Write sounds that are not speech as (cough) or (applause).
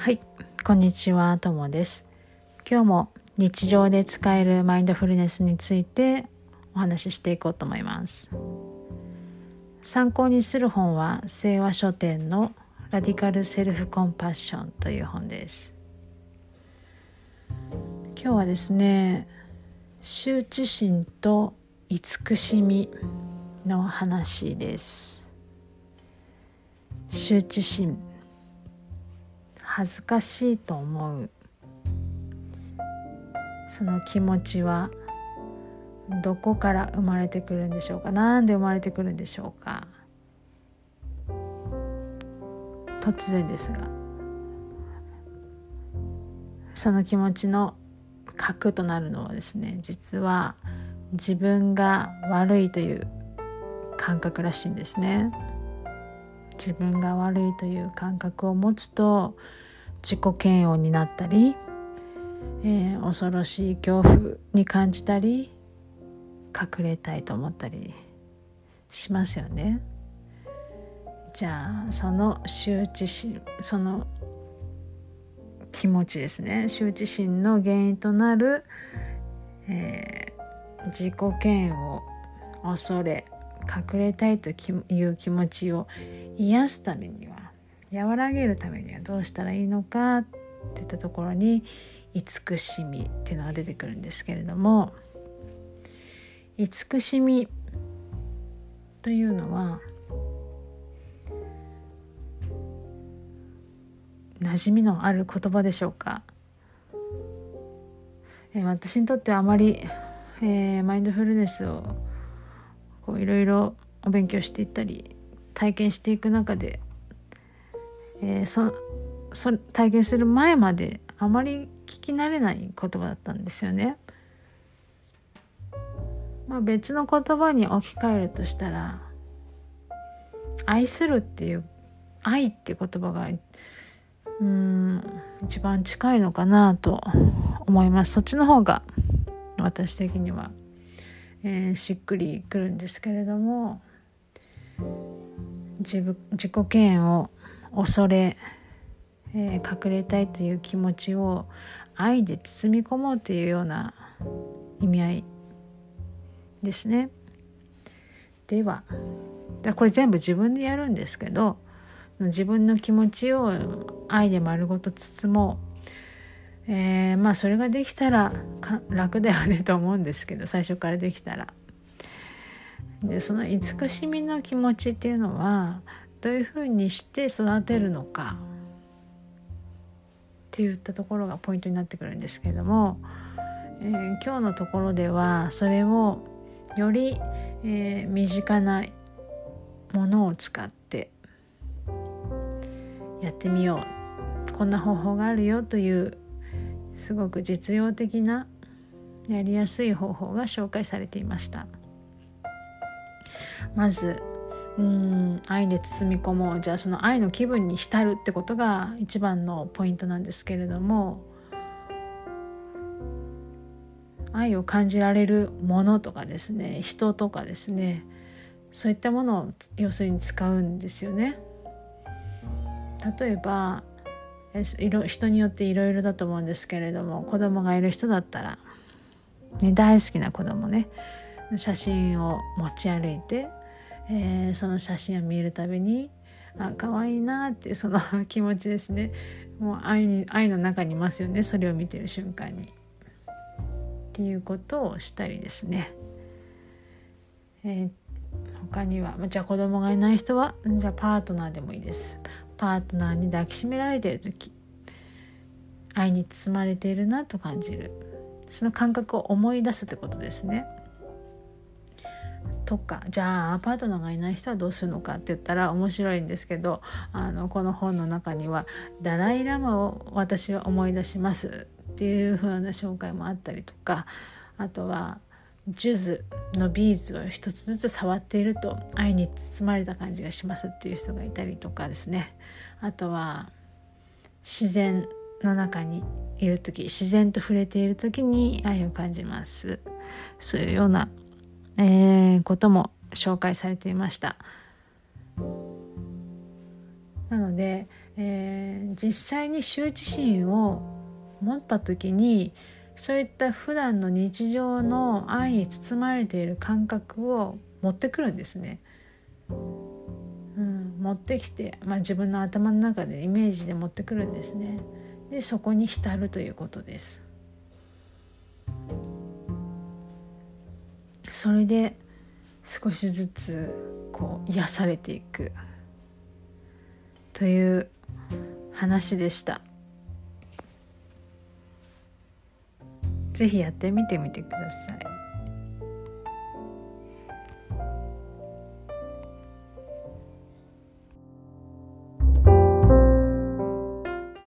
はい、こんにちは、ともです。今日も日常で使えるマインドフルネスについてお話ししていこうと思います。参考にする本は清和書店のラディカルセルフコンパッションという本です。今日はですね、羞恥心と慈しみの話です。羞恥心恥ずかしいと思う。その気持ちはどこから生まれてくるんでしょうか？なんで生まれてくるんでしょうか？突然ですが。その気持ちの核となるのはですね実は自分が悪いという感覚らしいんですね。自分が悪いという感覚を持つと自己嫌悪になったり、えー、恐ろしい恐怖に感じたり隠れたいと思ったりしますよね。じゃあその羞恥心その気持ちですね羞恥心の原因となる、えー、自己嫌悪恐れ隠れたいという気持ちを癒すためには和らげるためにはどうしたらいいのかっていったところに慈しみっていうのが出てくるんですけれども慈しみというのは馴染みのある言葉でしょうか、えー、私にとってはあまり、えー、マインドフルネスをいろいろお勉強していったり体験していく中でえー、そそ体験する前まであまり聞き慣れない言葉だったんですよね。まあ、別の言葉に置き換えるとしたら「愛する」っていう「愛」っていう言葉がうん一番近いのかなと思いますそっちの方が私的には、えー、しっくりくるんですけれども自分自己嫌悪恐れ、えー、隠れたいという気持ちを愛で包み込もうというような意味合いですね。ではこれ全部自分でやるんですけど自分の気持ちを愛で丸ごと包もう、えー、まあそれができたら楽だよねと思うんですけど最初からできたら。でその慈しみの気持ちっていうのはどういうふうにして育てるのかっていったところがポイントになってくるんですけれども、えー、今日のところではそれをより、えー、身近なものを使ってやってみよう。こんな方法があるよというすごく実用的なやりやすい方法が紹介されていました。まずうん。愛で包み込もう。じゃあその愛の気分に浸るってことが一番のポイントなんですけれども。愛を感じられるものとかですね。人とかですね。そういったものを要するに使うんですよね。例えば人によっていろいろだと思うんですけれども子供がいる人だったら、ね、大好きな子供ね。写真を持ち歩いてえー、その写真を見るたびにあ可愛いなってその (laughs) 気持ちですねもう愛に愛の中にいますよねそれを見てる瞬間に。っていうことをしたりですね。えー、他にはじゃあ子供がいない人はじゃあパートナーでもいいです。パートナーに抱きしめられている時愛に包まれているなと感じるその感覚を思い出すってことですね。とかじゃあパートナーがいない人はどうするのかって言ったら面白いんですけどあのこの本の中には「ダライ・ラマを私は思い出します」っていう風な紹介もあったりとかあとはジュズのビーズを一つずつ触っていると愛に包まれた感じがしますっていう人がいたりとかですね。あとは自然の中にいる時自然と触れている時に愛を感じます。そういうようなえー、ことも紹介されていましたなので、えー、実際に羞恥心を持った時にそういった普段の日常の愛に包まれている感覚を持ってくるんですね。うん、持ってきて、まあ、自分の頭の中でイメージで持ってくるんですね。でそこに浸るということです。それで少しずつこう癒されていくという話でした。ぜひやってみてみてください。